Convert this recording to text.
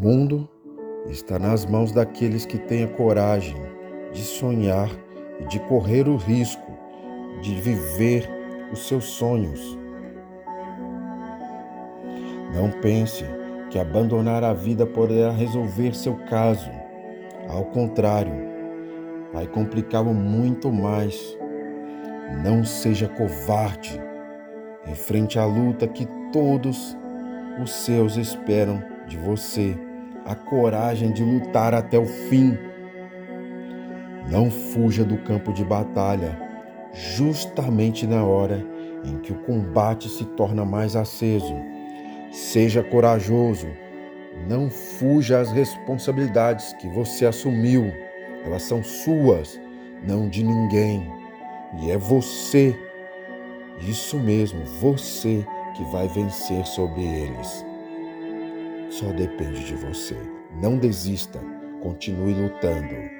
mundo está nas mãos daqueles que têm a coragem de sonhar e de correr o risco de viver os seus sonhos. Não pense que abandonar a vida poderá resolver seu caso. Ao contrário, vai complicá-lo muito mais. Não seja covarde. Enfrente a luta que todos os seus esperam de você, a coragem de lutar até o fim. Não fuja do campo de batalha, justamente na hora em que o combate se torna mais aceso. Seja corajoso, não fuja às responsabilidades que você assumiu, elas são suas, não de ninguém. E é você, isso mesmo, você que vai vencer sobre eles. Só depende de você. Não desista, continue lutando.